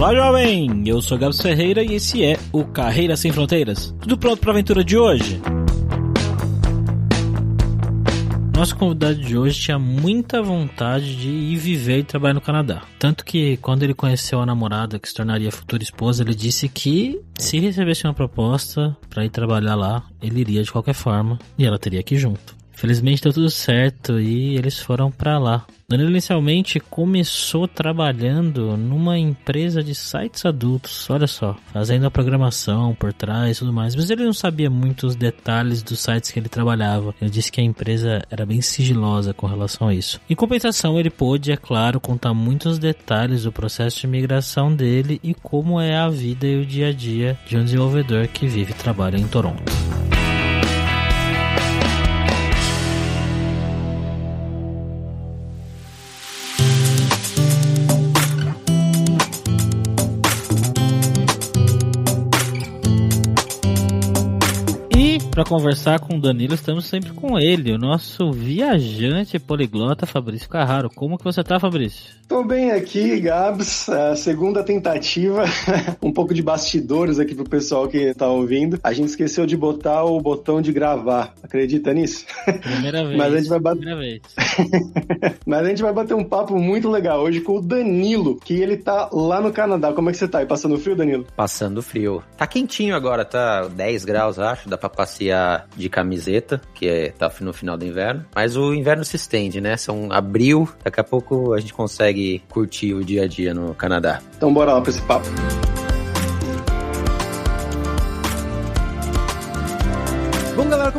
Olá, jovem! Eu sou Gabs Ferreira e esse é o Carreira Sem Fronteiras. Tudo pronto para a aventura de hoje? Nosso convidado de hoje tinha muita vontade de ir viver e trabalhar no Canadá. Tanto que quando ele conheceu a namorada que se tornaria futura esposa, ele disse que se recebesse uma proposta para ir trabalhar lá, ele iria de qualquer forma e ela teria que ir junto. Felizmente deu tudo certo e eles foram para lá. Danilo inicialmente começou trabalhando numa empresa de sites adultos, olha só, fazendo a programação por trás e tudo mais, mas ele não sabia muito os detalhes dos sites que ele trabalhava. Ele disse que a empresa era bem sigilosa com relação a isso. Em compensação, ele pôde, é claro, contar muitos detalhes do processo de migração dele e como é a vida e o dia a dia de um desenvolvedor que vive e trabalha em Toronto. Para conversar com o Danilo, estamos sempre com ele, o nosso viajante poliglota Fabrício Carraro. Como que você tá, Fabrício? Tô bem aqui, Gabs. A segunda tentativa, um pouco de bastidores aqui pro pessoal que tá ouvindo. A gente esqueceu de botar o botão de gravar. Acredita nisso? Primeira vez. Mas a gente vai bater. Primeira vez. Mas a gente vai bater um papo muito legal hoje com o Danilo, que ele tá lá no Canadá. Como é que você tá? E passando frio, Danilo? Passando frio. Tá quentinho agora, tá 10 graus, acho. Dá pra passear de camiseta, que é, tá no final do inverno. Mas o inverno se estende, né? São abril, daqui a pouco a gente consegue curtir o dia a dia no Canadá. Então bora lá pra esse papo.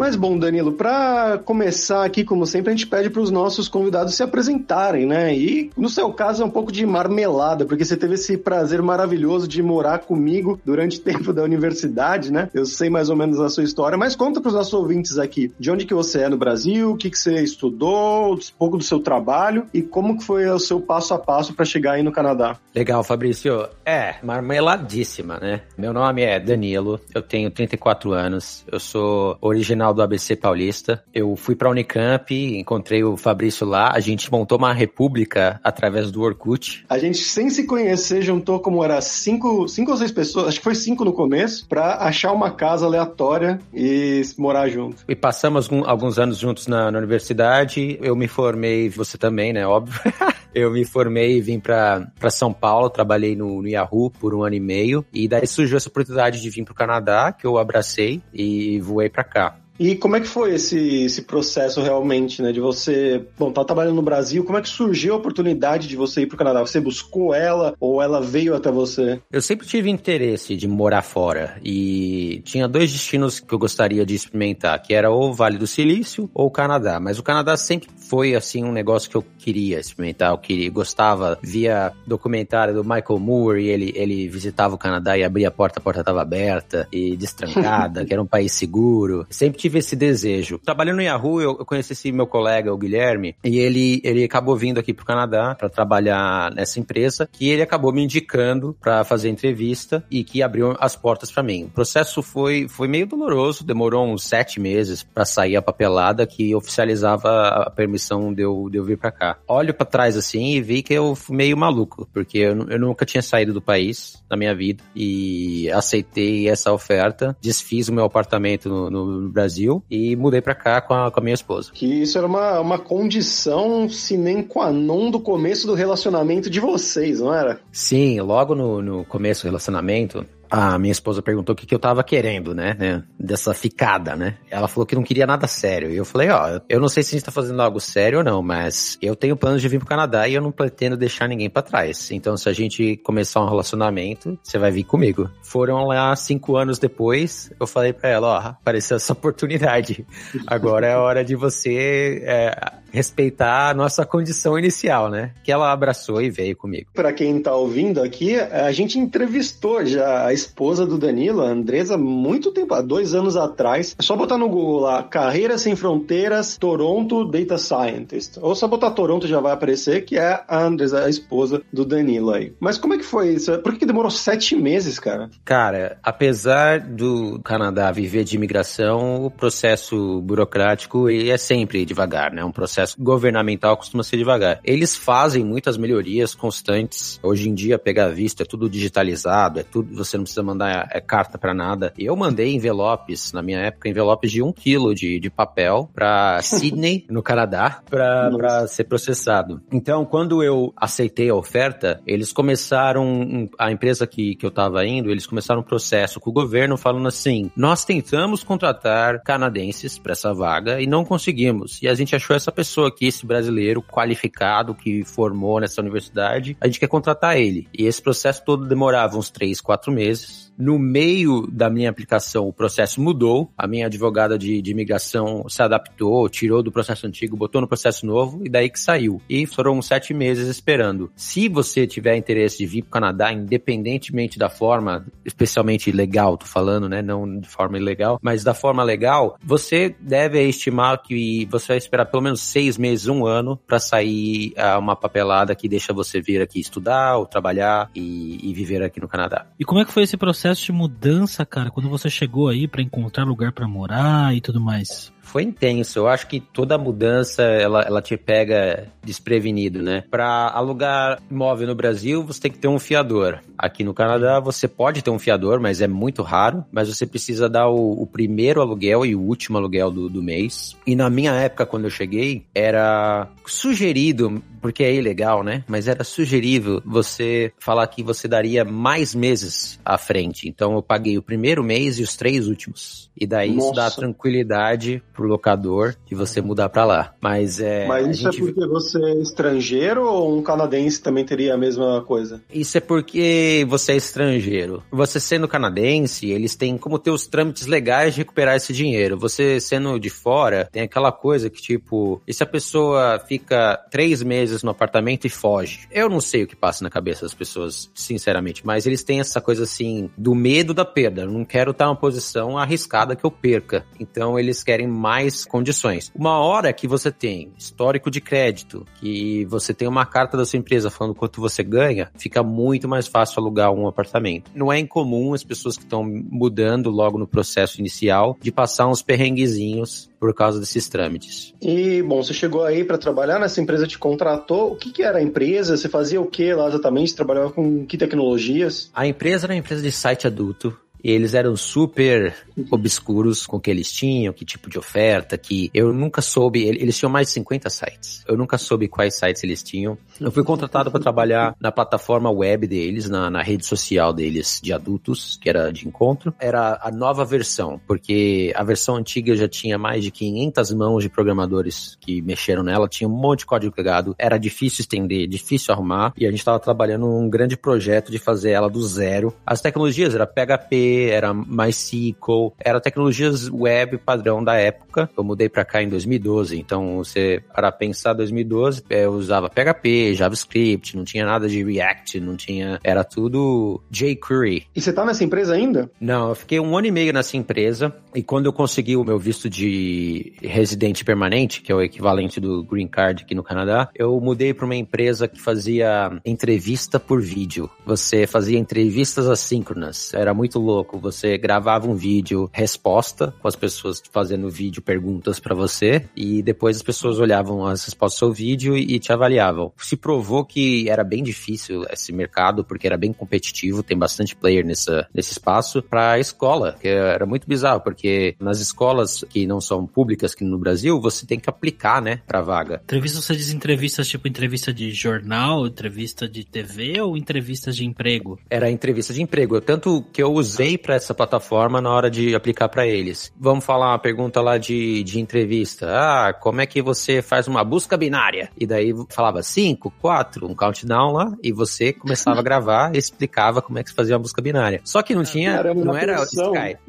Mas bom, Danilo, para começar aqui, como sempre, a gente pede para os nossos convidados se apresentarem, né? E no seu caso é um pouco de marmelada, porque você teve esse prazer maravilhoso de morar comigo durante o tempo da universidade, né? Eu sei mais ou menos a sua história, mas conta para os nossos ouvintes aqui, de onde que você é no Brasil, o que que você estudou, um pouco do seu trabalho e como que foi o seu passo a passo para chegar aí no Canadá. Legal, Fabrício. É, marmeladíssima, né? Meu nome é Danilo, eu tenho 34 anos, eu sou original do ABC Paulista. Eu fui pra Unicamp, encontrei o Fabrício lá, a gente montou uma república através do Orkut. A gente, sem se conhecer, juntou como era cinco, cinco ou seis pessoas, acho que foi cinco no começo, pra achar uma casa aleatória e morar junto. E passamos alguns anos juntos na, na universidade, eu me formei, você também, né, óbvio. eu me formei e vim pra, pra São Paulo, trabalhei no, no Yahoo por um ano e meio, e daí surgiu essa oportunidade de vir pro Canadá, que eu abracei e voei pra cá. E como é que foi esse, esse processo realmente, né? De você, bom, tá trabalhando no Brasil, como é que surgiu a oportunidade de você ir pro Canadá? Você buscou ela ou ela veio até você? Eu sempre tive interesse de morar fora e tinha dois destinos que eu gostaria de experimentar, que era ou o Vale do Silício ou o Canadá. Mas o Canadá sempre foi, assim, um negócio que eu queria experimentar, eu queria, gostava, via documentário do Michael Moore e ele, ele visitava o Canadá e abria a porta, a porta estava aberta e destrancada, que era um país seguro. Sempre tive esse desejo. Trabalhando no Yahoo, eu, conheci esse meu colega, o Guilherme, e ele, ele acabou vindo aqui pro Canadá para trabalhar nessa empresa, que ele acabou me indicando para fazer entrevista e que abriu as portas para mim. O processo foi, foi meio doloroso, demorou uns sete meses para sair a papelada que oficializava a permissão de eu, de eu vir para cá. Olho para trás assim e vi que eu fui meio maluco, porque eu, eu nunca tinha saído do país na minha vida e aceitei essa oferta, desfiz o meu apartamento no, no Brasil Brasil e mudei para cá com a, com a minha esposa. Que isso era uma, uma condição sine qua non do começo do relacionamento de vocês, não era? Sim, logo no, no começo do relacionamento, a minha esposa perguntou o que, que eu tava querendo, né, né? Dessa ficada, né? Ela falou que não queria nada sério. E eu falei, ó, eu não sei se a gente tá fazendo algo sério ou não, mas eu tenho planos de vir pro Canadá e eu não pretendo deixar ninguém para trás. Então, se a gente começar um relacionamento, você vai vir comigo. Foram lá cinco anos depois, eu falei para ela, ó, apareceu essa oportunidade. Agora é a hora de você é, respeitar a nossa condição inicial, né? Que ela abraçou e veio comigo. Para quem tá ouvindo aqui, a gente entrevistou já a esposa do Danilo, a Andresa, muito tempo, há dois anos atrás. É só botar no Google lá, Carreira Sem Fronteiras, Toronto Data Scientist. Ou só botar Toronto já vai aparecer, que é a Andresa, a esposa do Danilo aí. Mas como é que foi isso? Por que demorou sete meses, cara? Cara, apesar do Canadá viver de imigração, o processo burocrático é sempre devagar, né? Um processo processo governamental costuma ser devagar. Eles fazem muitas melhorias constantes. Hoje em dia, pegar visto é tudo digitalizado, é tudo, você não precisa mandar é, carta para nada. Eu mandei envelopes, na minha época, envelopes de um quilo de, de papel para Sydney, no Canadá, para ser processado. Então, quando eu aceitei a oferta, eles começaram, a empresa que, que eu estava indo, eles começaram um processo com o governo falando assim: nós tentamos contratar canadenses para essa vaga e não conseguimos. E a gente achou essa pessoa pessoa aqui, esse brasileiro qualificado que formou nessa universidade, a gente quer contratar ele. E esse processo todo demorava uns três, quatro meses. No meio da minha aplicação, o processo mudou. A minha advogada de, de imigração se adaptou, tirou do processo antigo, botou no processo novo e daí que saiu. E foram sete meses esperando. Se você tiver interesse de vir para o Canadá, independentemente da forma, especialmente legal, tô falando, né? Não de forma ilegal, mas da forma legal, você deve estimar que você vai esperar pelo menos seis meses, um ano, para sair uh, uma papelada que deixa você vir aqui estudar ou trabalhar e, e viver aqui no Canadá. E como é que foi esse processo? Processo de mudança, cara, quando você chegou aí para encontrar lugar para morar e tudo mais? Foi intenso. Eu acho que toda mudança ela, ela te pega desprevenido, né? Para alugar imóvel no Brasil, você tem que ter um fiador. Aqui no Canadá, você pode ter um fiador, mas é muito raro. Mas você precisa dar o, o primeiro aluguel e o último aluguel do, do mês. E na minha época, quando eu cheguei, era sugerido, porque é ilegal, né? Mas era sugerível você falar que você daria mais meses à frente. Então eu paguei o primeiro mês e os três últimos. E daí Nossa. isso dá tranquilidade pro locador de você mudar para lá. Mas é. Mas isso é gente... é porque você é estrangeiro ou um canadense também teria a mesma coisa? Isso é porque você é estrangeiro. Você sendo canadense, eles têm como ter os trâmites legais de recuperar esse dinheiro. Você sendo de fora, tem aquela coisa que, tipo, e se a pessoa fica três meses no apartamento e foge? Eu não sei o que passa na cabeça das pessoas, sinceramente, mas eles têm essa coisa assim do medo da perda. Eu não quero estar numa posição arriscada que eu perca. Então eles querem mais condições. Uma hora que você tem histórico de crédito, que você tem uma carta da sua empresa falando quanto você ganha, fica muito mais fácil alugar um apartamento. Não é incomum as pessoas que estão mudando logo no processo inicial de passar uns perrenguezinhos por causa desses trâmites. E, bom, você chegou aí para trabalhar nessa empresa, te contratou. O que, que era a empresa? Você fazia o que lá exatamente? Trabalhava com que tecnologias? A empresa era uma empresa de site adulto eles eram super obscuros com o que eles tinham, que tipo de oferta, que eu nunca soube, eles tinham mais de 50 sites. Eu nunca soube quais sites eles tinham. Eu fui contratado para trabalhar na plataforma web deles, na, na, rede social deles de adultos, que era de encontro. Era a nova versão, porque a versão antiga já tinha mais de 500 mãos de programadores que mexeram nela, tinha um monte de código pegado, era difícil estender, difícil arrumar, e a gente estava trabalhando num grande projeto de fazer ela do zero. As tecnologias era PHP, era MySQL, era tecnologias web padrão da época. Eu mudei para cá em 2012, então você, para pensar 2012, eu usava PHP, JavaScript, não tinha nada de React, não tinha, era tudo jQuery. E você tá nessa empresa ainda? Não, eu fiquei um ano e meio nessa empresa e quando eu consegui o meu visto de residente permanente, que é o equivalente do Green Card aqui no Canadá, eu mudei para uma empresa que fazia entrevista por vídeo. Você fazia entrevistas assíncronas, era muito louco louco. Você gravava um vídeo resposta com as pessoas fazendo vídeo perguntas para você e depois as pessoas olhavam as respostas do seu vídeo e te avaliavam. Se provou que era bem difícil esse mercado porque era bem competitivo, tem bastante player nessa, nesse espaço para escola, que era muito bizarro porque nas escolas que não são públicas aqui no Brasil, você tem que aplicar, né, para vaga. Entrevista você diz entrevistas tipo entrevista de jornal, entrevista de TV ou entrevistas de emprego? Era entrevista de emprego, tanto que eu usei para essa plataforma na hora de aplicar para eles. Vamos falar uma pergunta lá de, de entrevista. Ah, como é que você faz uma busca binária? E daí falava 5, 4, um countdown lá, e você começava a gravar e explicava como é que se fazia uma busca binária. Só que não tinha, Caramba, não era. Skype.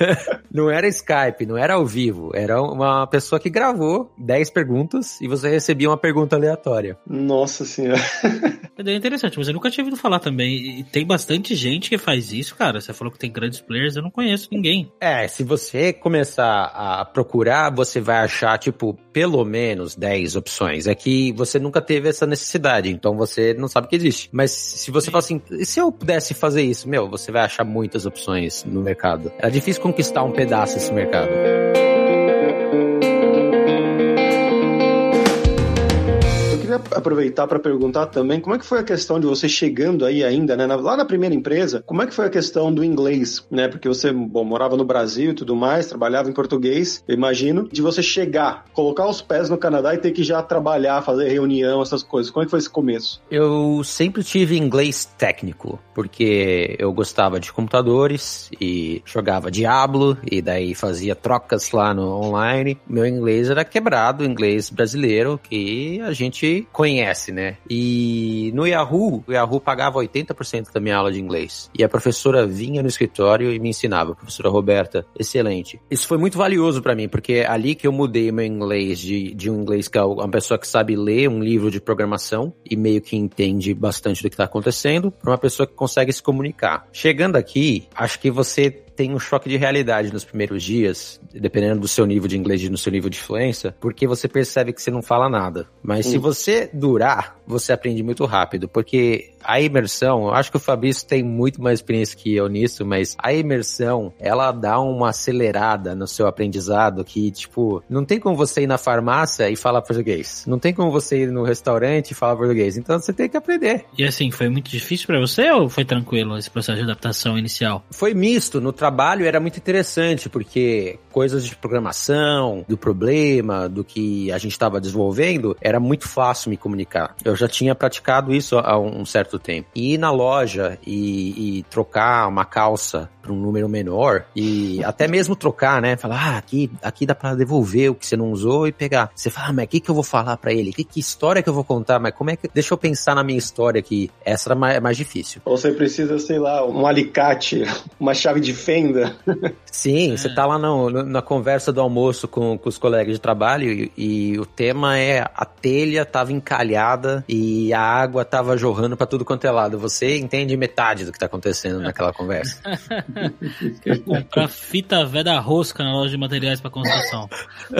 não era Skype, não era ao vivo, era uma pessoa que gravou 10 perguntas e você recebia uma pergunta aleatória. Nossa senhora. É interessante, mas eu nunca tinha ouvido falar também. E tem bastante gente que faz isso, cara. Você falou que tem grandes players, eu não conheço ninguém. É, se você começar a procurar, você vai achar, tipo, pelo menos 10 opções. É que você nunca teve essa necessidade, então você não sabe que existe. Mas se você fala assim, e se eu pudesse fazer isso? Meu, você vai achar muitas opções no mercado. É difícil conquistar um pedaço desse mercado. Aproveitar para perguntar também como é que foi a questão de você chegando aí ainda, né, lá na primeira empresa, como é que foi a questão do inglês, né? Porque você, bom, morava no Brasil e tudo mais, trabalhava em português, eu imagino, de você chegar, colocar os pés no Canadá e ter que já trabalhar, fazer reunião, essas coisas. Como é que foi esse começo? Eu sempre tive inglês técnico, porque eu gostava de computadores e jogava Diablo e daí fazia trocas lá no online. Meu inglês era quebrado, inglês brasileiro, que a gente conhece, né? E no Yahoo, o Yahoo pagava 80% da minha aula de inglês. E a professora vinha no escritório e me ensinava. A professora Roberta, excelente. Isso foi muito valioso para mim, porque é ali que eu mudei meu inglês de, de um inglês que é uma pessoa que sabe ler um livro de programação e meio que entende bastante do que tá acontecendo, para uma pessoa que consegue se comunicar. Chegando aqui, acho que você tem um choque de realidade nos primeiros dias, dependendo do seu nível de inglês e do seu nível de fluência, porque você percebe que você não fala nada. Mas hum. se você durar, você aprende muito rápido, porque a imersão, eu acho que o Fabrício tem muito mais experiência que eu nisso, mas a imersão, ela dá uma acelerada no seu aprendizado que, tipo, não tem como você ir na farmácia e falar português. Não tem como você ir no restaurante e falar português. Então você tem que aprender. E assim, foi muito difícil para você ou foi tranquilo esse processo de adaptação inicial? Foi misto. No trabalho era muito interessante, porque coisas de programação, do problema, do que a gente estava desenvolvendo, era muito fácil me comunicar. Eu já tinha praticado isso há um certo tempo. E ir na loja e, e trocar uma calça para um número menor e até mesmo trocar, né? Falar, ah, aqui, aqui dá para devolver o que você não usou e pegar. Você fala, ah, mas o que, que eu vou falar para ele? Que, que história que eu vou contar? Mas como é que. Deixa eu pensar na minha história aqui. Essa é mais, mais difícil. Ou você precisa, sei lá, um alicate, uma chave de fenda. Sim, é. você tá lá no, no, na conversa do almoço com, com os colegas de trabalho e, e, o tema é a telha tava encalhada e a água tava jorrando para tudo quanto é lado. Você entende metade do que tá acontecendo naquela conversa. comprar fita velha da rosca na loja de materiais para construção.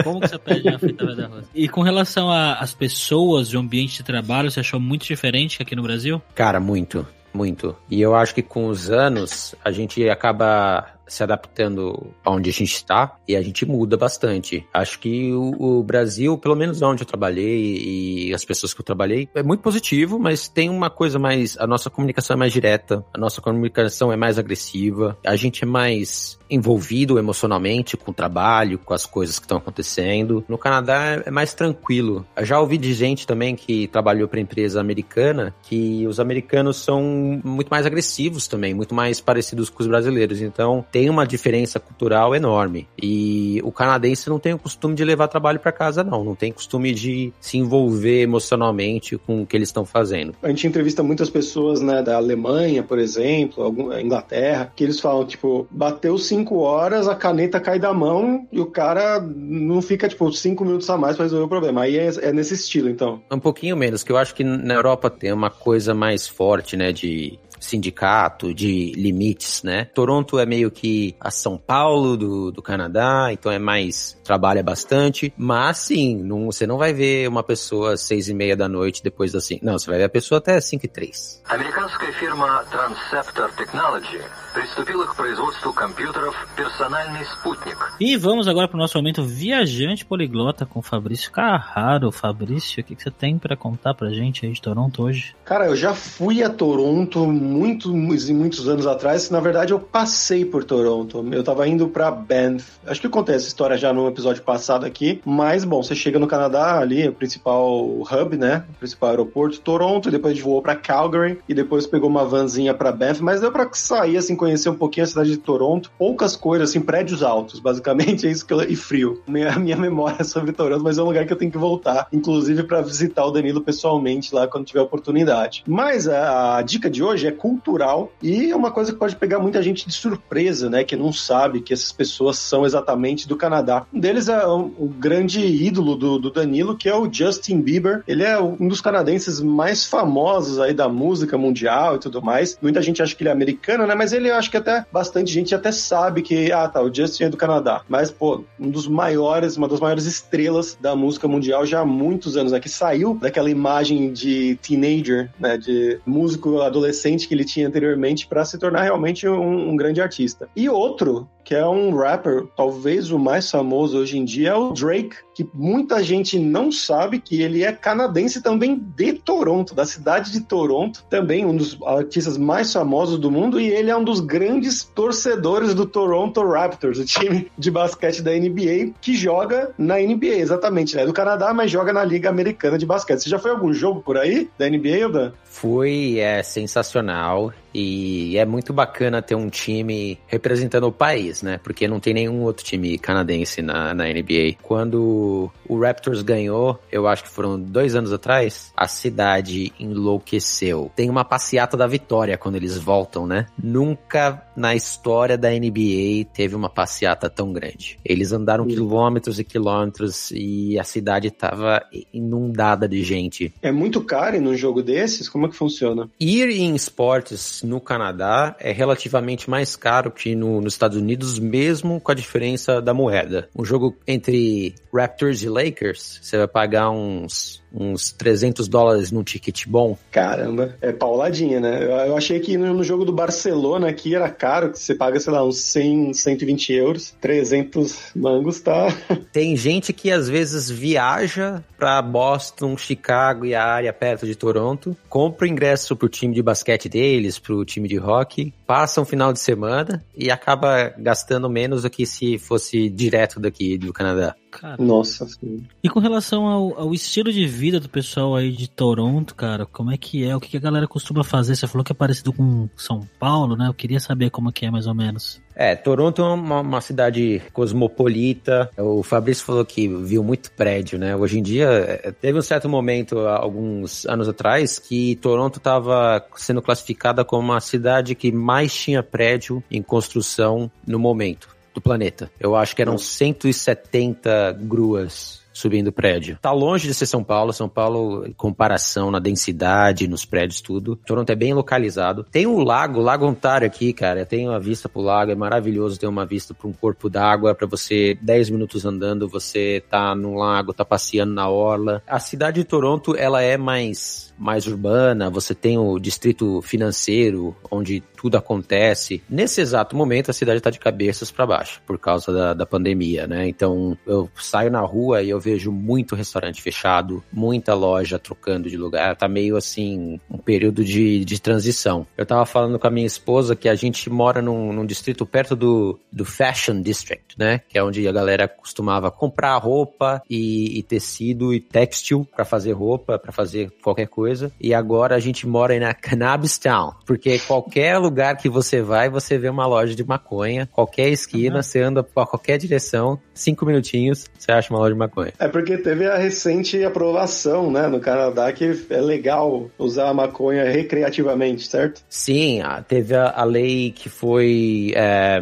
Como que você pede uma fita velha da rosca? E com relação às pessoas e o ambiente de trabalho, você achou muito diferente aqui no Brasil? Cara, muito. Muito. E eu acho que com os anos a gente acaba se adaptando aonde a gente está e a gente muda bastante. Acho que o, o, Brasil, pelo menos onde eu trabalhei e as pessoas que eu trabalhei, é muito positivo, mas tem uma coisa mais. A nossa comunicação é mais direta, a nossa comunicação é mais agressiva, a gente é mais envolvido emocionalmente com o trabalho, com as coisas que estão acontecendo. No Canadá é mais tranquilo. Eu já ouvi de gente também que trabalhou para empresa americana que os americanos são muito mais agressivos também, muito mais parecidos com os brasileiros. Então tem uma diferença cultural enorme. E o canadense não tem o costume de levar trabalho para casa, não. Não tem costume de se envolver emocionalmente com o que eles estão fazendo. A gente entrevista muitas pessoas, né, da Alemanha, por exemplo, algum, Inglaterra, que eles falam, tipo, bateu cinco horas, a caneta cai da mão e o cara não fica, tipo, cinco minutos a mais para resolver o problema. Aí é, é, nesse estilo, então. Um pouquinho menos, que eu acho que na Europa tem uma coisa mais forte, né, de sindicato, de limites, né? Toronto é meio que a São Paulo do, do Canadá, então é mais, trabalha bastante, mas sim, não, você não vai ver uma pessoa às seis e meia da noite depois assim, não, você vai ver a pessoa até cinco e três. Американская фирма Transceptor Technology приступила к производству компьютеров «Персональный спутник». E vamos agora para o nosso momento viajante poliglota com Fabrício Carraro. Fabrício, o que, que você tem para contar pra gente aí de Toronto hoje? Cara, eu já fui a Toronto muitos e muitos anos atrás. Na verdade, eu passei por Toronto. Eu tava indo para Banff. Acho que eu contei essa história já no episódio passado aqui. Mas, bom, você chega no Canadá ali, o principal hub, né? O principal aeroporto, Toronto. E depois voou para Calgary. E depois pegou uma vanzinha para Banff. Mas deu para sair, assim, conhecer um pouquinho a cidade de Toronto. Poucas coisas, assim, prédios altos. Basicamente é isso que eu... E frio. Minha, minha memória sobre Toronto, mas é um lugar que eu tenho que voltar. Inclusive para visitar o Danilo pessoalmente lá quando tiver oportunidade. Mas a, a dica de hoje é cultural e é uma coisa que pode pegar muita gente de surpresa, né? Que não sabe que essas pessoas são exatamente do Canadá. Um deles é o, o grande ídolo do, do, Danilo, que é o Justin Bieber. Ele é um dos canadenses mais famosos aí da música mundial e tudo mais. Muita gente acha que ele é americano, né? Mas ele eu acho que até bastante gente até sabe que, ah, tá, o Justin é do Canadá. Mas, pô, um dos maiores, uma das maiores estrelas da música mundial já há muitos anos, né? Que saiu daquela imagem de teenager, né? De músico adolescente que ele tinha anteriormente para se tornar realmente um, um grande artista. E outro que é um rapper, talvez o mais famoso hoje em dia, é o Drake, que muita gente não sabe que ele é canadense também de Toronto, da cidade de Toronto, também um dos artistas mais famosos do mundo, e ele é um dos grandes torcedores do Toronto Raptors, o time de basquete da NBA, que joga na NBA, exatamente, né? Do Canadá, mas joga na Liga Americana de Basquete. Você já foi a algum jogo por aí da NBA, Dan? Foi, é sensacional. now E é muito bacana ter um time representando o país, né? Porque não tem nenhum outro time canadense na, na NBA. Quando o Raptors ganhou, eu acho que foram dois anos atrás, a cidade enlouqueceu. Tem uma passeata da vitória quando eles voltam, né? Nunca na história da NBA teve uma passeata tão grande. Eles andaram quilômetros e quilômetros e a cidade estava inundada de gente. É muito caro num jogo desses? Como é que funciona? Ir em esportes no Canadá é relativamente mais caro que no, nos Estados Unidos, mesmo com a diferença da moeda. Um jogo entre Raptors e Lakers, você vai pagar uns uns 300 dólares num ticket bom. Caramba, é pauladinha, né? Eu, eu achei que no, no, jogo do Barcelona aqui era caro, que você paga, sei lá, uns 100, 120 euros, 300 mangos, tá? Tem gente que às vezes viaja para Boston, Chicago e a área perto de Toronto, compra o ingresso pro time de basquete deles, pro time de hockey, passa um final de semana e acaba gastando menos do que se fosse direto daqui do Canadá. Cara. Nossa. Sim. E com relação ao, ao, estilo de vida do pessoal aí de Toronto, cara, como é que é? O que, a galera costuma fazer? Você falou que é parecido com São Paulo, né? Eu queria saber como que é mais ou menos. É, Toronto é uma, uma, cidade cosmopolita. O Fabrício falou que viu muito prédio, né? Hoje em dia, é, teve um certo momento, alguns anos atrás, que Toronto estava sendo classificada como a cidade que mais tinha prédio em construção no momento do planeta. Eu acho que eram 170 gruas subindo o prédio. Tá longe de ser São Paulo. São Paulo, em comparação na densidade, nos prédios, tudo. Toronto é bem localizado. Tem o um lago, Lago Ontário aqui, cara. Tem uma vista pro lago, é maravilhoso ter uma vista para um corpo d'água, para você 10 minutos andando, você tá no lago, tá passeando na orla. A cidade de Toronto, ela é mais mais urbana, você tem o distrito financeiro, onde tudo acontece. Nesse exato momento, a cidade está de cabeças para baixo, por causa da, da pandemia, né? Então, eu saio na rua e eu vejo muito restaurante fechado, muita loja trocando de lugar. Tá meio assim, um período de, de transição. Eu tava falando com a minha esposa que a gente mora num, num distrito perto do, do Fashion District, né? Que é onde a galera costumava comprar roupa e, e tecido e textil para fazer roupa, para fazer qualquer coisa coisa. E agora a gente mora aí na Cannabis Town, porque qualquer lugar que você vai, você vê uma loja de maconha. Qualquer esquina, uhum. você anda pra qualquer direção, cinco minutinhos, você acha uma loja de maconha. É porque teve a recente aprovação, né, no Canadá, que é legal usar a maconha recreativamente, certo? Sim, teve a, a lei que foi. É,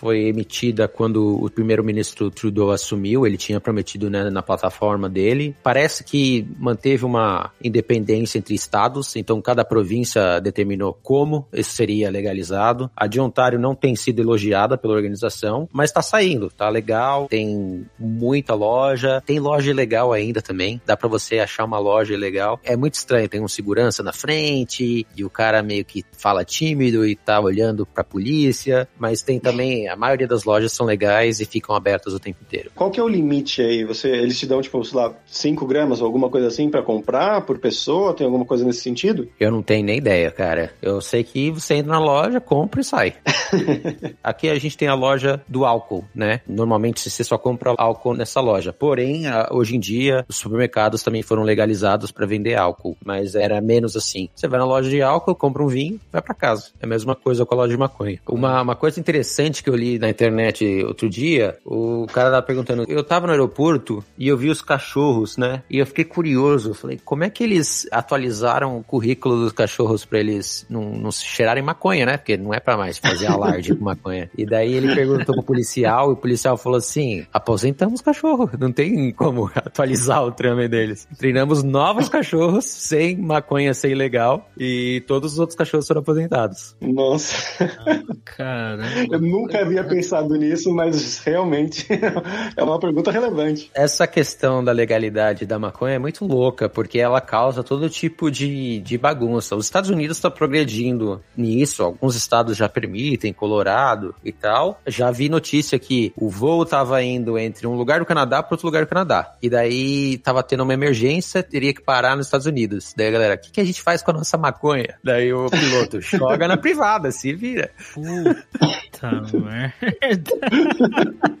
foi emitida quando o primeiro-ministro Trudeau assumiu, ele tinha prometido né, na plataforma dele. Parece que manteve uma independência entre estados, então cada província determinou como isso seria legalizado. A de Ontário não tem sido elogiada pela organização, mas tá saindo, tá legal, tem muita loja, tem loja legal ainda também, dá para você achar uma loja legal. É muito estranho, tem um segurança na frente e o cara meio que fala tímido e tá olhando pra polícia, mas tem também, a maioria das lojas são legais e ficam abertas o tempo inteiro. Qual que é o limite aí? Você, eles te dão, tipo, sei lá, 5 gramas ou alguma coisa assim para comprar por pessoa? Tem alguma coisa nesse sentido? Eu não tenho nem ideia, cara. Eu sei que você entra na loja, compra e sai. Aqui a gente tem a loja do álcool, né? Normalmente você só compra álcool nessa loja. Porém, hoje em dia, os supermercados também foram legalizados para vender álcool, mas era menos assim. Você vai na loja de álcool, compra um vinho, vai para casa. É a mesma coisa com a loja de maconha. Uma, uma coisa interessante que eu li na internet outro dia, o cara tava perguntando, eu tava no aeroporto e eu vi os cachorros, né? E eu fiquei curioso, falei, como é que eles atualizaram o currículo dos cachorros para eles não, não cheirarem maconha, né? Porque não é para mais fazer alarde com maconha. E daí ele perguntou pro policial e o policial falou assim: aposentamos cachorro, não tem como atualizar o trame deles. Treinamos novos cachorros sem maconha ser ilegal e todos os outros cachorros foram aposentados. Nossa. Cara. Eu nunca havia pensado nisso, mas realmente é uma pergunta relevante. Essa questão da legalidade da maconha é muito louca, porque ela causa todo tipo de, de bagunça. Os Estados Unidos estão progredindo nisso, alguns estados já permitem, Colorado e tal. Já vi notícia que o voo estava indo entre um lugar do Canadá para outro lugar do Canadá. E daí tava tendo uma emergência, teria que parar nos Estados Unidos. Daí, galera, o que, que a gente faz com a nossa maconha? Daí o piloto joga na privada, se vira. Puta merda.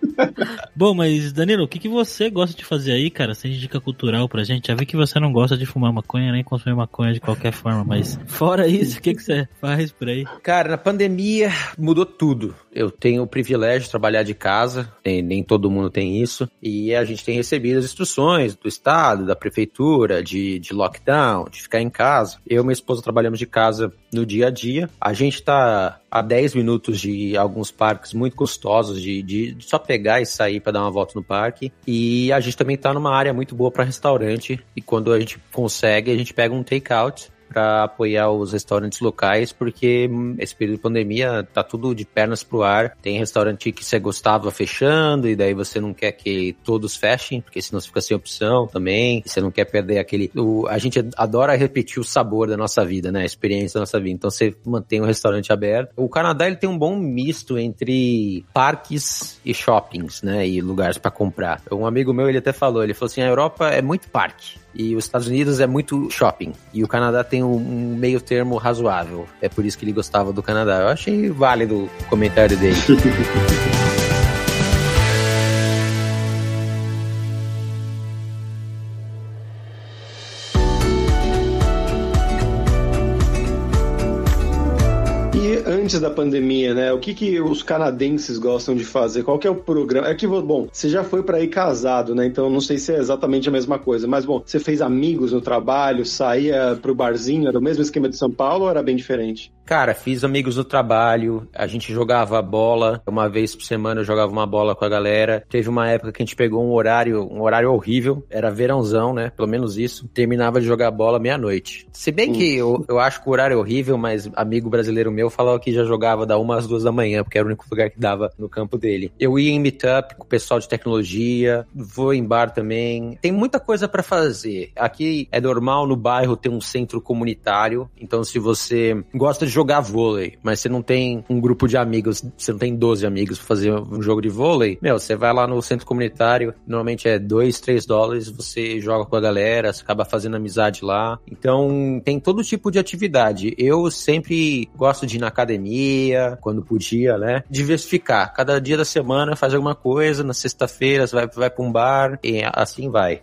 Bom, mas Danilo, o que, que você gosta de fazer aí, cara? Sem dica cultural pra gente. Já vi que você não gosta de fumar maconha nem consumir maconha de qualquer forma, mas fora isso, o que, que você faz por aí? Cara, na pandemia mudou tudo. Eu tenho o privilégio de trabalhar de casa, nem, nem todo mundo tem isso, e a gente tem recebido as instruções do Estado, da Prefeitura, de, de lockdown, de ficar em casa. Eu e minha esposa trabalhamos de casa no dia a dia. A gente tá a 10 minutos de alguns parques muito gostosos de, de, só pegar e sair para dar uma volta no parque. E a gente também tá numa área muito boa para restaurante. E quando a gente consegue, a gente pega um take-out para apoiar os restaurantes locais, porque esse período de pandemia tá tudo de pernas pro ar. Tem restaurante que você gostava fechando e daí você não quer que todos fechem, porque senão você fica sem opção também. Você não quer perder aquele. O, a gente adora repetir o sabor da nossa vida, né? A experiência da nossa vida. Então você mantém o restaurante aberto. O Canadá ele tem um bom misto entre parques e shoppings, né? E lugares para comprar. Um amigo meu ele até falou, ele falou assim, a Europa é muito parque. E os Estados Unidos é muito shopping. E o Canadá tem um, meio termo razoável. É por isso que ele gostava do Canadá. Eu achei válido o comentário dele. antes da pandemia, né? O que, que os canadenses gostam de fazer? Qual que é o programa? É que, bom, você já foi para aí casado, né? Então não sei se é exatamente a mesma coisa. Mas, bom, você fez amigos no trabalho, saía pro barzinho, era o mesmo esquema de São Paulo ou era bem diferente? Cara, fiz amigos no trabalho, a gente jogava bola, uma vez por semana eu jogava uma bola com a galera. Teve uma época que a gente pegou um horário, um horário horrível, era verãozão, né? Pelo menos isso. Terminava de jogar bola meia-noite. Se bem que eu, eu acho que o horário é horrível, mas amigo brasileiro meu falava que já jogava da uma às duas da manhã, porque era o único lugar que dava no campo dele. Eu ia em meetup com o pessoal de tecnologia, vou em bar também. Tem muita coisa para fazer. Aqui é normal no bairro ter um centro comunitário, então se você gosta de jogar vôlei, mas você não tem um grupo de amigos, você não tem 12 amigos pra fazer um jogo de vôlei, meu, você vai lá no centro comunitário, normalmente é 2, 3 dólares, você joga com a galera, você acaba fazendo amizade lá. Então, tem todo tipo de atividade. Eu sempre gosto de ir na academia, quando podia, né? Diversificar. Cada dia da semana faz alguma coisa, na sexta-feira você vai, vai pra um bar, e assim vai.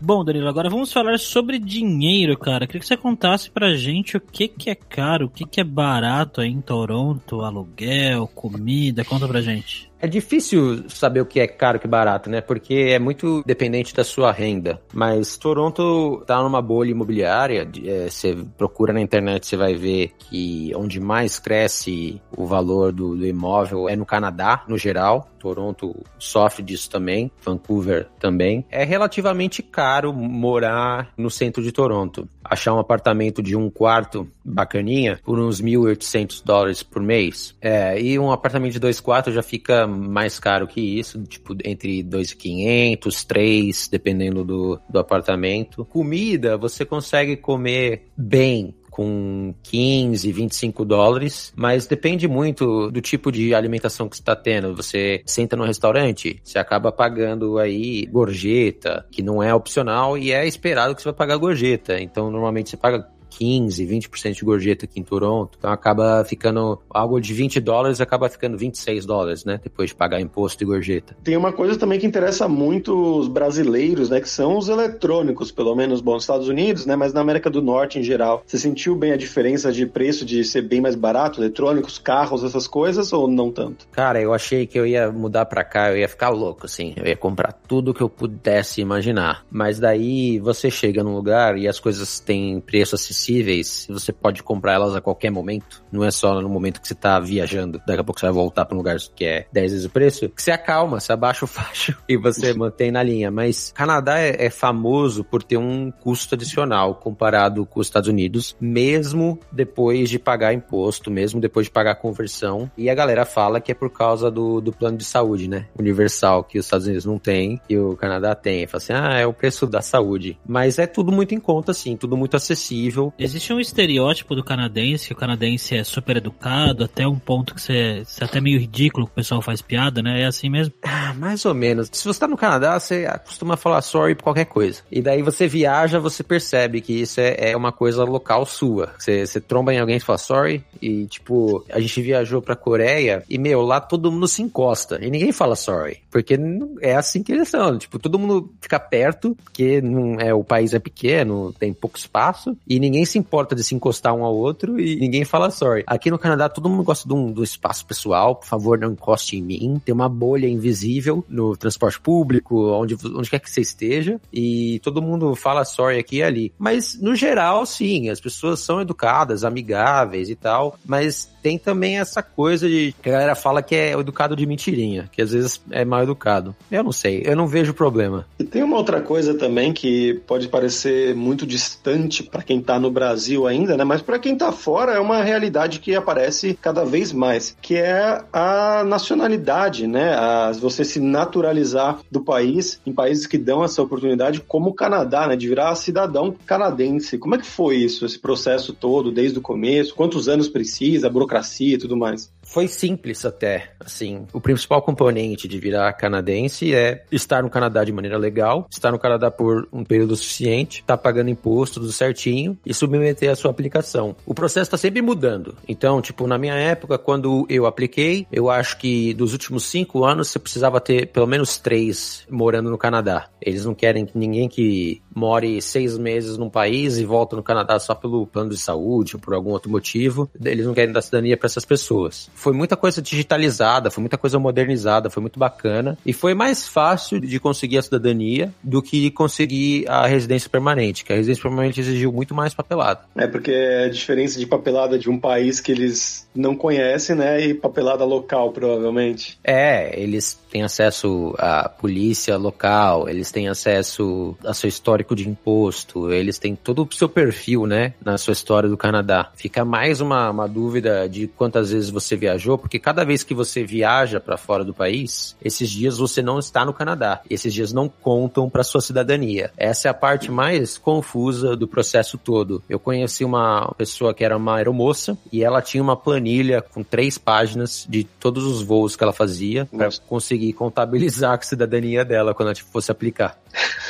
Bom, Danilo, agora vamos falar sobre dinheiro, cara. Queria que você contasse pra gente o que que é caro, o que que é barato aí em Toronto, aluguel, comida, conta pra gente. É difícil saber o que é caro que é barato, né? Porque é muito dependente da sua renda. Mas Toronto tá numa bolha imobiliária. É, você procura na internet, você vai ver que onde mais cresce o valor do, do imóvel é no Canadá, no geral. Toronto sofre disso também, Vancouver também. É relativamente caro morar no centro de Toronto. Achar um apartamento de um quarto bacaninha por uns 1.800 dólares por mês. É, e um apartamento de dois quartos já fica mais caro que isso, tipo entre 2.500, 3, dependendo do, do apartamento. Comida, você consegue comer bem com 15, 25 dólares, mas depende muito do tipo de alimentação que você está tendo. Você senta no restaurante, você acaba pagando aí gorjeta, que não é opcional e é esperado que você vai pagar gorjeta. Então, normalmente você paga 15, 20% de gorjeta aqui em Toronto. Então acaba ficando algo de 20 dólares, acaba ficando 26 dólares, né? Depois de pagar imposto e gorjeta. Tem uma coisa também que interessa muito os brasileiros, né? Que são os eletrônicos, pelo menos, bom, nos Estados Unidos, né? Mas na América do Norte em geral. Você sentiu bem a diferença de preço de ser bem mais barato, eletrônicos, carros, essas coisas, ou não tanto? Cara, eu achei que eu ia mudar pra cá, eu ia ficar louco, assim. Eu ia comprar tudo que eu pudesse imaginar. Mas daí você chega num lugar e as coisas têm preço acessível acessíveis, você pode comprar elas a qualquer momento, não é só no momento que você tá viajando, daqui a pouco você vai voltar para um lugar que é 10 vezes o preço, que você acalma, você abaixa o facho e você mantém na linha. Mas Canadá é, é famoso por ter um custo adicional comparado com os Estados Unidos, mesmo depois de pagar imposto, mesmo depois de pagar conversão. E a galera fala que é por causa do, do plano de saúde, né? Universal, que os Estados Unidos não tem e o Canadá tem. Fala assim, ah, é o preço da saúde. Mas é tudo muito em conta, assim, tudo muito acessível. Existe um estereótipo do canadense, que o canadense é super educado, até um ponto que você, você é até meio ridículo, que o pessoal faz piada, né? É assim mesmo? Ah, mais ou menos. Se você tá no Canadá, você costuma falar sorry por qualquer coisa. E daí você viaja, você percebe que isso é, é uma coisa local sua. Você, você tromba em alguém e fala sorry, e tipo, a gente viajou pra Coreia, e meu, lá todo mundo se encosta, e ninguém fala sorry. Porque é assim que eles são. Tipo, todo mundo fica perto, porque não é, o país é pequeno, tem pouco espaço, e ninguém se importa de se encostar um ao outro e ninguém fala sorry. Aqui no Canadá, todo mundo gosta de um, do espaço pessoal, por favor, não encoste em mim. Tem uma bolha invisível no transporte público, onde, onde quer que você esteja, e todo mundo fala sorry aqui e ali. Mas, no geral, sim, as pessoas são educadas, amigáveis e tal, mas tem também essa coisa de que a galera fala que é educado de mentirinha, que às vezes é mal educado. Eu não sei, eu não vejo problema. E tem uma outra coisa também que pode parecer muito distante para quem tá no Brasil ainda, né? Mas para quem tá fora é uma realidade que aparece cada vez mais, que é a nacionalidade, né? A, você se naturalizar do país em países que dão essa oportunidade, como o Canadá, né? De virar cidadão canadense. Como é que foi isso, esse processo todo, desde o começo? Quantos anos precisa? burocracia e tudo mais. Foi simples até, assim. O principal componente de virar canadense é estar no Canadá de maneira legal, estar no Canadá por um período suficiente, estar tá pagando imposto tudo certinho e submeter a sua aplicação. O processo está sempre mudando. Então, tipo, na minha época, quando eu apliquei, eu acho que dos últimos cinco anos você precisava ter pelo menos três morando no Canadá. Eles não querem que ninguém que more seis meses num país e volta no Canadá só pelo plano de saúde ou por algum outro motivo. Eles não querem dar cidadania para essas pessoas foi muita coisa digitalizada, foi muita coisa modernizada, foi muito bacana. E foi mais fácil de conseguir a cidadania do que conseguir a residência permanente, que a residência permanente exigiu muito mais papelada. É, porque é a diferença de papelada de um país que eles não conhecem, né, e papelada local, provavelmente. É, eles têm acesso à polícia local, eles têm acesso ao seu histórico de imposto, eles têm todo o seu perfil, né, na sua história do Canadá. Fica mais uma, uma dúvida de quantas vezes você viajou viajou, porque cada vez que você viaja para fora do país, esses dias você não está no Canadá. Esses dias não contam para sua cidadania. Essa é a parte mais confusa do processo todo. Eu conheci uma pessoa que era uma aeromoça e ela tinha uma planilha com três páginas de todos os voos que ela fazia para conseguir contabilizar a cidadania dela quando ela fosse aplicar.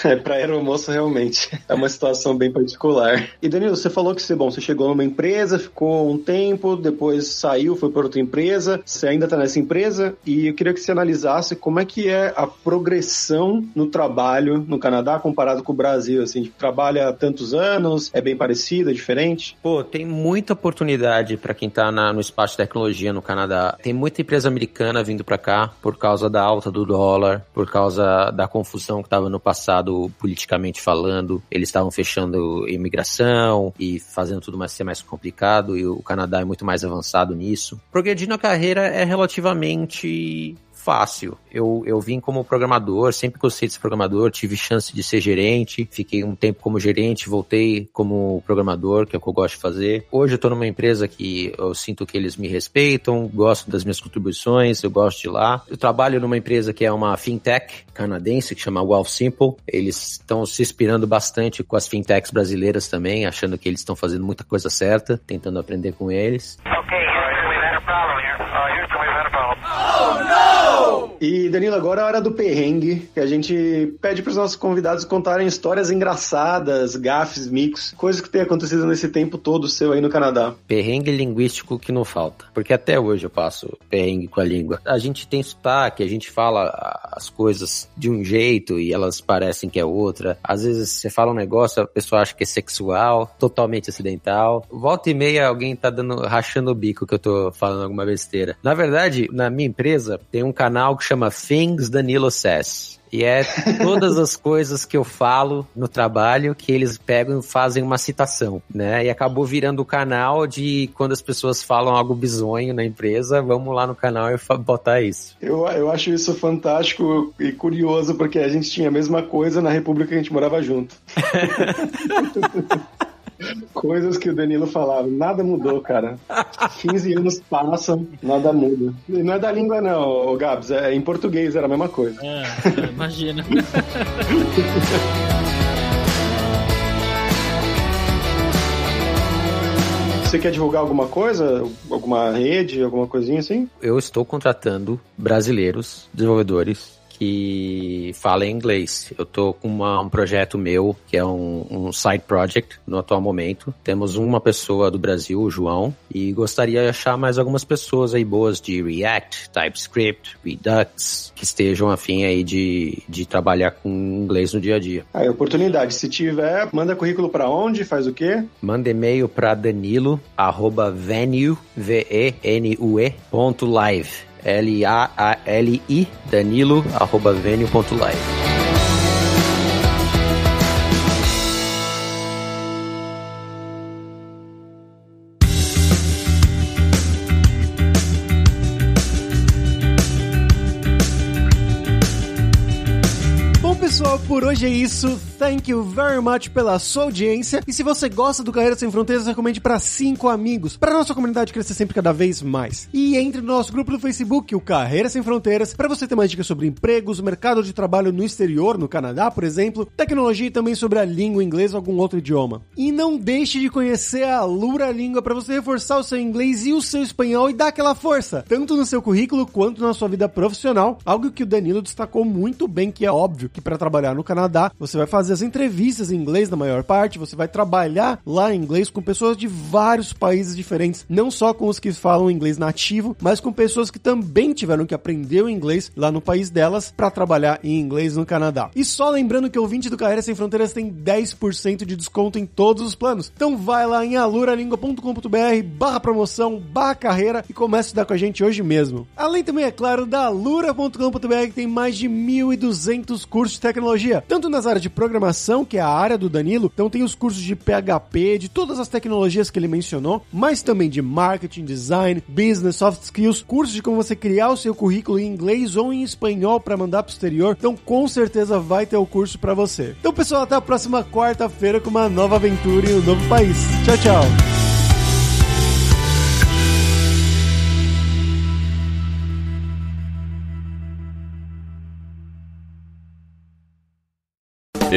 É, para aeromoça realmente é uma situação bem particular. E Danilo, você falou que você, bom, você chegou numa empresa, ficou um tempo, depois saiu, foi para outra empresa, você ainda está nessa empresa, e eu queria que você analisasse como é que é a progressão no trabalho no Canadá comparado com o Brasil, assim, trabalha há tantos anos, é bem parecido, é diferente? Pô, tem muita oportunidade para quem está no espaço de tecnologia no Canadá. Tem muita empresa americana vindo para cá por causa da alta do dólar, por causa da confusão que estava no passado politicamente falando. Eles estavam fechando imigração e fazendo tudo mais ser mais complicado e o Canadá é muito mais avançado nisso. Progredir na carreira é relativamente fácil. Eu, eu vim como programador, sempre gostei de ser programador, tive chance de ser gerente, fiquei um tempo como gerente, voltei como programador, que é o que eu gosto de fazer. Hoje eu tô numa empresa que eu sinto que eles me respeitam, gosto das minhas contribuições, eu gosto de lá. Eu trabalho numa empresa que é uma fintech canadense, que chama Wealthsimple. Eles estão se inspirando bastante com as fintechs brasileiras também, achando que eles estão fazendo muita coisa certa, tentando aprender com eles. Okay, E Danilo, agora é a hora do perrengue, que a gente pede para os nossos convidados contarem histórias engraçadas, gafes, micos, coisas que tem acontecido nesse tempo todo seu aí no Canadá. Perrengue linguístico que não falta, porque até hoje eu passo perrengue com a língua. A gente tem sotaque, a gente fala as coisas de um jeito e elas parecem que é outra. Às vezes você fala um negócio, a pessoa acha que é sexual, totalmente acidental. Volta e meia alguém tá dando, rachando o bico que eu tô falando alguma besteira. Na verdade, na minha empresa, tem um canal que chama Things Danilo Says. E é todas as coisas que eu falo no trabalho que eles pegam e fazem uma citação, né? E acabou virando o canal de quando as pessoas falam algo bizonho na empresa, vamos lá no canal e botar isso. Eu, eu acho isso fantástico e curioso, porque a gente tinha a mesma coisa na República que a gente morava junto. Coisas que o Danilo falava, nada mudou, cara. 15 anos passam, nada muda. E não é da língua, não, Gabs, é em português era a mesma coisa. É, é imagina. Você quer divulgar alguma coisa? Alguma rede, alguma coisinha assim? Eu estou contratando brasileiros, desenvolvedores, que fala em inglês. Eu tô com uma, um projeto meu, que é um, um side project no atual momento. Temos uma pessoa do Brasil, o João, e gostaria de achar mais algumas pessoas aí boas de React, TypeScript, Redux, que estejam afim aí de, de trabalhar com inglês no dia a dia. Aí, oportunidade. Se tiver, manda currículo para onde? Faz o quê? Manda e-mail para danilo, arroba venue, V-E-N-U-E, ponto live. L-A-L-I, danilo, arroba venue.live. hoje é isso. Thank you very much pela sua audiência. E se você gosta do Carreira Sem Fronteiras, recomende para cinco amigos, para nossa comunidade crescer sempre cada vez mais. E entre no nosso grupo do Facebook, o Carreira Sem Fronteiras, para você ter mais dicas sobre empregos, mercado de trabalho no exterior, no Canadá, por exemplo, tecnologia e também sobre a língua inglesa ou algum outro idioma. E não deixe de conhecer a Lura Língua para você reforçar o seu inglês e o seu espanhol e dar aquela força, tanto no seu currículo quanto na sua vida profissional, algo que o Danilo destacou muito bem, que é óbvio que para trabalhar no Canadá, você vai fazer as entrevistas em inglês na maior parte, você vai trabalhar lá em inglês com pessoas de vários países diferentes, não só com os que falam inglês nativo, mas com pessoas que também tiveram que aprender o inglês lá no país delas para trabalhar em inglês no Canadá. E só lembrando que o 20 do Carreira Sem Fronteiras tem 10% de desconto em todos os planos. Então vai lá em aluralingua.com.br barra promoção, barra carreira e comece a estudar com a gente hoje mesmo. Além também, é claro, da alura.com.br que tem mais de 1.200 cursos de tecnologia tanto nas áreas de programação, que é a área do Danilo, então tem os cursos de PHP, de todas as tecnologias que ele mencionou, mas também de marketing, design, business, soft skills, cursos de como você criar o seu currículo em inglês ou em espanhol para mandar pro exterior. Então, com certeza vai ter o curso para você. Então, pessoal, até a próxima quarta-feira com uma nova aventura em um novo país. Tchau, tchau.